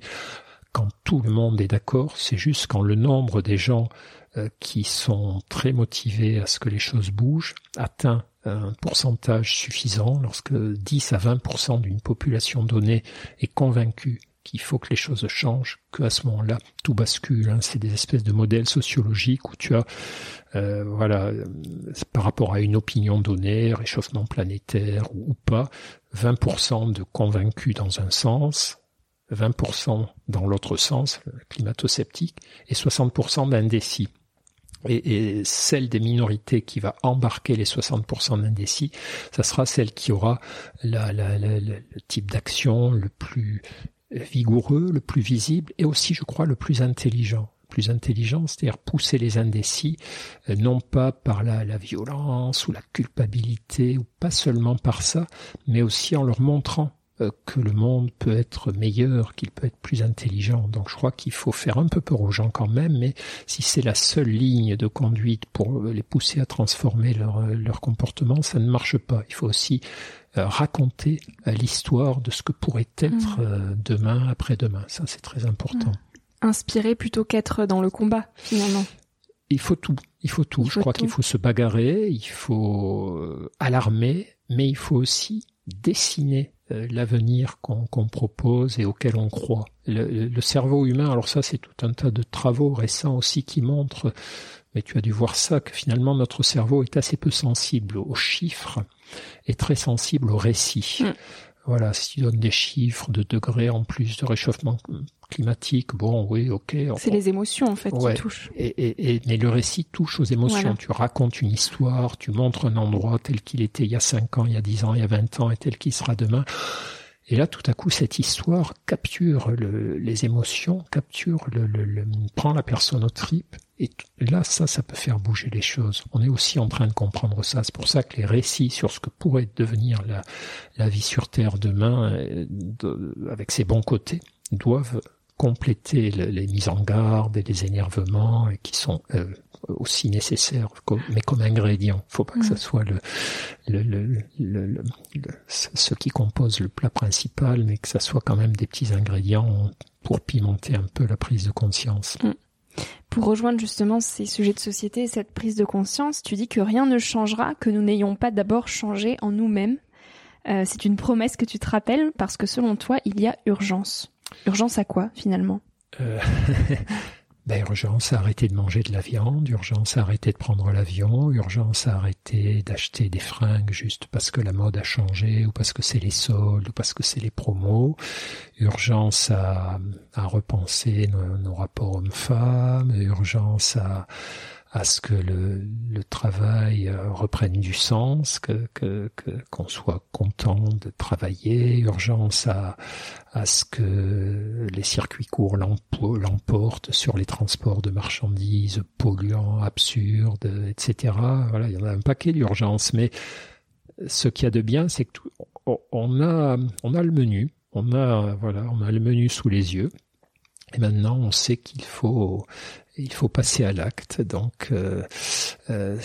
quand tout le monde est d'accord, c'est juste quand le nombre des gens euh, qui sont très motivés à ce que les choses bougent atteint un pourcentage suffisant, lorsque 10 à 20% d'une population donnée est convaincue qu'il faut que les choses changent, qu'à ce moment-là, tout bascule. Hein. C'est des espèces de modèles sociologiques où tu as, euh, voilà, par rapport à une opinion donnée, réchauffement planétaire ou, pas, 20% de convaincus dans un sens, 20% dans l'autre sens, climato-sceptique, et 60% d'indécis et, celle des minorités qui va embarquer les 60% d'indécis, ça sera celle qui aura la, le type d'action le plus vigoureux, le plus visible et aussi, je crois, le plus intelligent. Plus intelligent, c'est-à-dire pousser les indécis, euh, non pas par la, la, violence ou la culpabilité, ou pas seulement par ça, mais aussi en leur montrant que le monde peut être meilleur, qu'il peut être plus intelligent. Donc je crois qu'il faut faire un peu peur aux gens quand même, mais si c'est la seule ligne de conduite pour les pousser à transformer leur, leur comportement, ça ne marche pas. Il faut aussi euh, raconter euh, l'histoire de ce que pourrait être mmh. demain, après-demain. Ça, c'est très important. Mmh. Inspirer plutôt qu'être dans le combat, finalement. Il faut tout. Il faut tout. je crois qu'il faut se bagarrer, il faut alarmer, mais il faut aussi dessiner euh, l'avenir qu'on propose et auquel on croit. Le, cerveau humain, alors ça c'est tout un tas de travaux récents aussi qui montrent, mais tu as dû voir ça, que finalement notre cerveau est assez peu sensible aux chiffres et très sensible aux récits. Mm. Voilà, si tu donnes des chiffres de degrés en plus de réchauffement climatique, bon, oui, ok. C'est les émotions en fait qui touchent. Et, et, mais le récit touche aux émotions. Tu racontes une histoire, tu montres un endroit tel qu'il était il y a 5 ans, il y a 10 ans, il y a 20 ans et tel qu'il sera demain. Et là, tout à coup, cette histoire capture les émotions, capture le, le, prend la personne au tripes. Et là, ça, ça peut faire bouger les choses. On est aussi en train de comprendre ça. C'est pour ça que les récits sur ce que pourrait devenir la, vie sur Terre demain, euh, avec ses bons côtés, doivent compléter les mises en garde et les énervements et qui sont euh, aussi nécessaires, mais comme ingrédient. Faut pas que ça mm. soit le, le, le, ce qui compose le plat principal, mais que ça soit quand même des petits ingrédients pour pimenter un peu la prise de conscience. Mm. Pour rejoindre justement ces sujets de société et cette prise de conscience, tu dis que rien ne changera que nous n'ayons pas d'abord changé en nous-mêmes. Euh, c'est une promesse que tu te rappelles parce que selon toi, il y a urgence. Urgence à quoi finalement? Euh, ben, urgence à arrêter de manger de la viande, urgence à arrêter de prendre l'avion, urgence à arrêter d'acheter des fringues juste parce que la mode a changé ou parce que c'est les soldes ou parce que c'est les promos, urgence à, à repenser nos, nos rapports hommes-femmes, urgence à, à ce que le, le travail euh, reprenne du sens, que qu'on que, soit content de travailler, urgence à, à ce que les circuits courts l'emportent sur les transports de marchandises polluants, absurdes, etc. Voilà, il y en a un paquet d'urgences, mais ce qu'il y a de bien, c'est que on a on a le menu, on a voilà, on a le menu sous les yeux. Et maintenant, on sait qu'il faut il faut passer à l'acte. Donc, euh, euh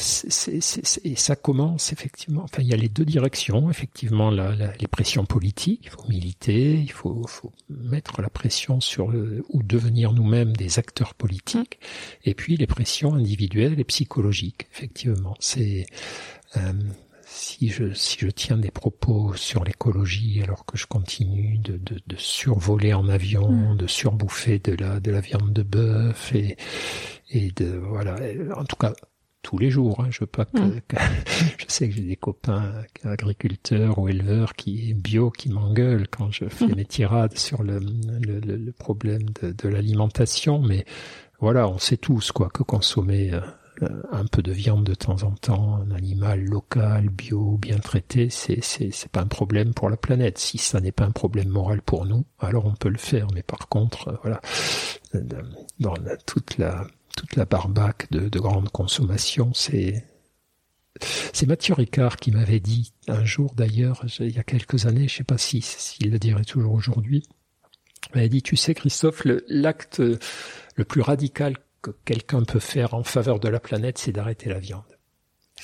et ça commence effectivement. Enfin, il y a les deux directions. Effectivement, la, les pressions politiques. Il faut militer. Il faut, faut mettre la pression sur le, ou devenir nous-mêmes des acteurs politiques. Et puis les pressions individuelles et psychologiques. Effectivement, c'est euh, si je, si je tiens des propos sur l'écologie alors que je continue de, de, de survoler en avion, mm. de surbouffer de la, de la viande de bœuf et, et de, voilà, en tout cas, tous les jours. Hein, je veux pas que, mm. je sais que j'ai des copains agriculteurs ou éleveurs qui bio qui m'engueulent quand je fais mm. mes tirades sur le, le, le problème de, de l'alimentation, mais voilà, on sait tous quoi que consommer euh, un peu de viande de temps en temps, un animal local, bio, bien traité, c'est c'est c'est pas un problème pour la planète. Si ça n'est pas un problème moral pour nous, alors on peut le faire. Mais par contre, euh, voilà, euh, dans toute la toute la barbaque de, de grande consommation, c'est c'est Mathieu Ricard qui m'avait dit un jour d'ailleurs, il y a quelques années, je sais pas si s'il le dirait toujours aujourd'hui, il m'avait dit, tu sais Christophe, l'acte le plus radical que quelqu'un peut faire en faveur de la planète, c'est d'arrêter la viande.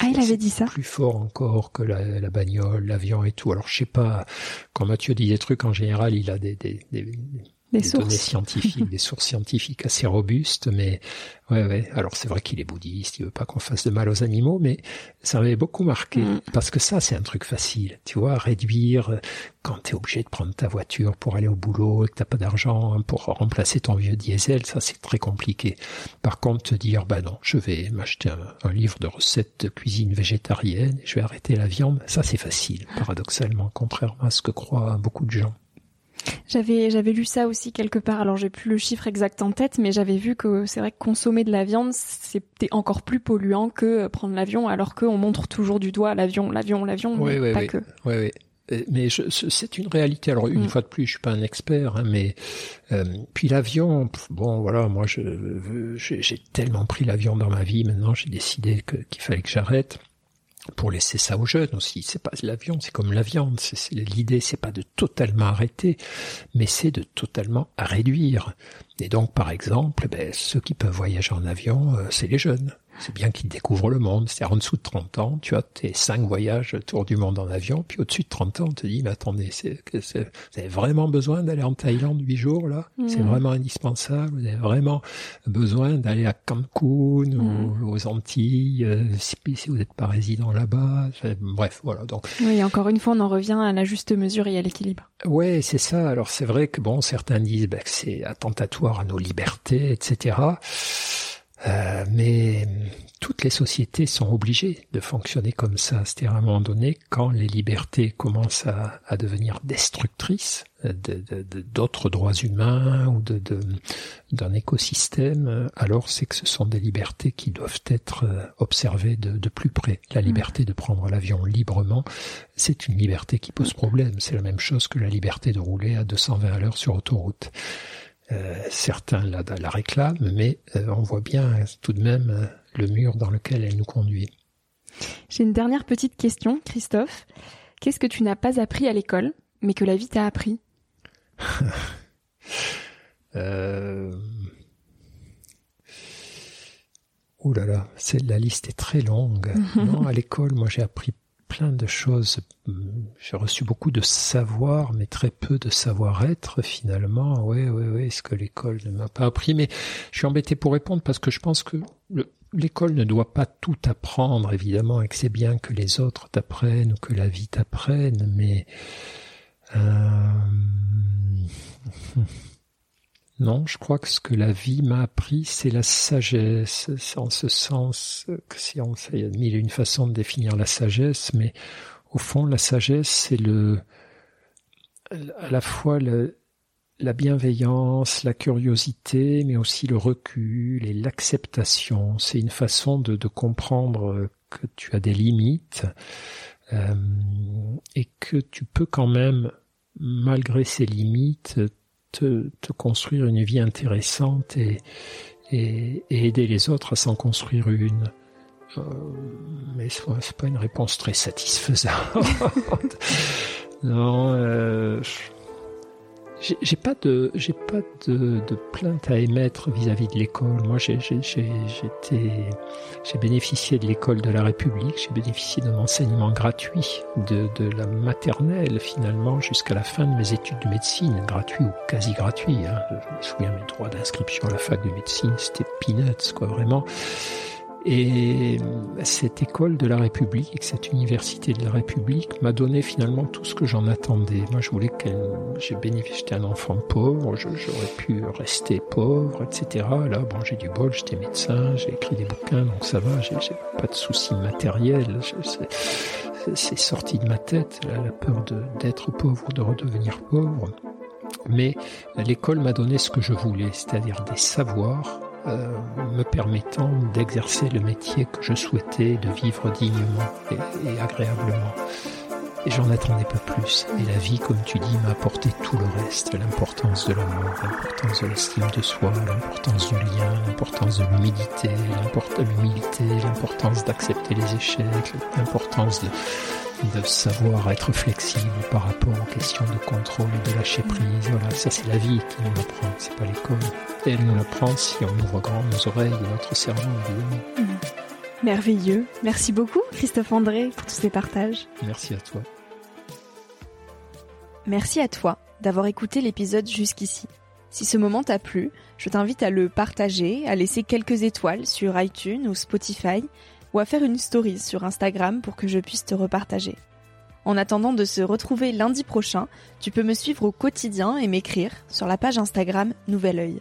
Ah, il avait dit ça. Plus fort encore que la, la bagnole, l'avion et tout. Alors je sais pas. Quand Mathieu dit des trucs, en général, il a des, des, des, des, données scientifiques, des sources scientifiques assez robustes, mais ouais, ouais. Alors c'est vrai qu'il est bouddhiste, il veut pas qu'on fasse de mal aux animaux, mais ça m'avait beaucoup marqué mm. parce que ça c'est un truc facile, tu vois, réduire quand tu es obligé de prendre ta voiture pour aller au boulot et que t'as pas d'argent pour remplacer ton vieux diesel, ça c'est très compliqué. Par contre, te dire bah non, je vais m'acheter un, un livre de recettes de cuisine végétarienne, je vais arrêter la viande, ça c'est facile, paradoxalement, contrairement à ce que croient beaucoup de gens. J'avais j'avais lu ça aussi quelque part. Alors j'ai plus le chiffre exact en tête, mais j'avais vu que c'est vrai que consommer de la viande c'était encore plus polluant que prendre l'avion, alors qu'on montre toujours du doigt l'avion, l'avion, l'avion, mais pas que. Oui, oui. Mais c'est une réalité. Alors une mm. fois de plus, je suis pas un expert, hein, mais euh, puis l'avion, bon voilà, moi j'ai tellement pris l'avion dans ma vie. Maintenant, j'ai décidé qu'il fallait que j'arrête pour laisser ça aux jeunes aussi. C'est pas l'avion, c'est comme la viande. L'idée, c'est pas de totalement arrêter, mais c'est de totalement réduire. Et donc, par exemple, ben, ceux qui peuvent voyager en avion, euh, c'est les jeunes c'est bien qu'ils découvrent le monde. C'est en dessous de 30 ans, tu as tes cinq voyages autour du monde en avion, puis au-dessus de 30 ans, on te dit, mais attendez, c'est, vous avez vraiment besoin d'aller en Thaïlande huit jours, là? C'est mm. vraiment indispensable. Vous avez vraiment besoin d'aller à Cancun ou mm. aux Antilles, euh, si, vous n'êtes pas résident là-bas. Bref, voilà. Donc. Oui, encore une fois, on en revient à la juste mesure et à l'équilibre. Ouais, c'est ça. Alors c'est vrai que bon, certains disent ben, que c'est attentatoire à nos libertés, etc. Euh, mais toutes les sociétés sont obligées de fonctionner comme ça. C'est-à-dire à un moment donné, quand les libertés commencent à, à devenir destructrices d'autres droits humains ou de, d'un écosystème, alors c'est que ce sont des libertés qui doivent être euh, observées de, de plus près. La mmh. liberté de prendre l'avion librement, c'est une liberté qui pose problème. C'est la même chose que la liberté de rouler à 220 à l'heure sur autoroute. Euh, certains la, la, réclament, mais euh, on voit bien tout de même euh, le mur dans lequel elle nous conduit. J'ai une dernière petite question, Christophe. Qu'est-ce que tu n'as pas appris à l'école, mais que la vie t'a appris? Euh... Ouh là là, la liste est très longue. non, à l'école, moi j'ai appris plein de choses. J'ai reçu beaucoup de savoir, mais très peu de savoir-être finalement. Oui, oui, oui, ce que l'école ne m'a pas appris. Mais je suis embêté pour répondre parce que je pense que l'école ne doit pas tout apprendre, évidemment, et que c'est bien que les autres t'apprennent ou que la vie t'apprenne, mais... Euh... Non, je crois que ce que la vie m'a appris, c'est la sagesse, en ce sens que si on y a mille une façons de définir la sagesse, mais au fond, la sagesse, c'est le, à la fois la bienveillance, la curiosité, mais aussi le recul et l'acceptation. C'est une façon de, de, comprendre que tu as des limites euh, et que tu peux quand même, malgré ces limites, te, construire une vie intéressante et, aider les autres à s'en construire une. Euh, mais c'est pas une réponse très satisfaisante. non, euh, j'ai pas de j'ai pas de, de, plainte à émettre vis-à-vis de l'école. Moi, j'ai j'ai bénéficié de l'école de la République. J'ai bénéficié d'un enseignement gratuit de, de la maternelle finalement jusqu'à la fin de mes études de médecine, gratuit ou quasi gratuit. Hein. Je me souviens mes droits d'inscription à la fac de médecine, c'était peanuts quoi vraiment. Et cette école de la République, cette université de la République m'a donné finalement tout ce que j'en attendais. Moi, je voulais qu'elle, j'ai bénéficié, j'étais un enfant pauvre, j'aurais pu rester pauvre, etc. Là, bon, j'ai du bol, j'étais médecin, j'ai écrit des bouquins, donc ça va, j'ai pas de soucis matériels. C'est sorti de ma tête, la, peur d'être pauvre de redevenir pauvre. Mais l'école m'a donné ce que je voulais, c'est-à-dire des savoirs euh, me permettant d'exercer le métier que je souhaitais, de vivre dignement et, agréablement. Et j'en attendais pas plus. Et la vie, comme tu dis, m'a apporté tout le reste. L'importance de l'amour, l'importance de l'estime de soi, l'importance du lien, l'importance de l'humilité, l'importance d'accepter les échecs, l'importance de, savoir être flexible par rapport aux questions de contrôle et de lâcher prise. Voilà, ça c'est la vie qui nous l'apprend, c'est pas l'école. Et elle nous l'apprend si on ouvre grand nos oreilles et notre cerveau, évidemment. Mmh. Merveilleux. Merci beaucoup, Christophe André, pour tous ces partages. Merci à toi. Merci à toi d'avoir écouté l'épisode jusqu'ici. Si ce moment t'a plu, je t'invite à le partager, à laisser quelques étoiles sur iTunes ou Spotify ou à faire une story sur Instagram pour que je puisse te repartager. En attendant de se retrouver lundi prochain, tu peux me suivre au quotidien et m'écrire sur la page Instagram Nouvel Oeil.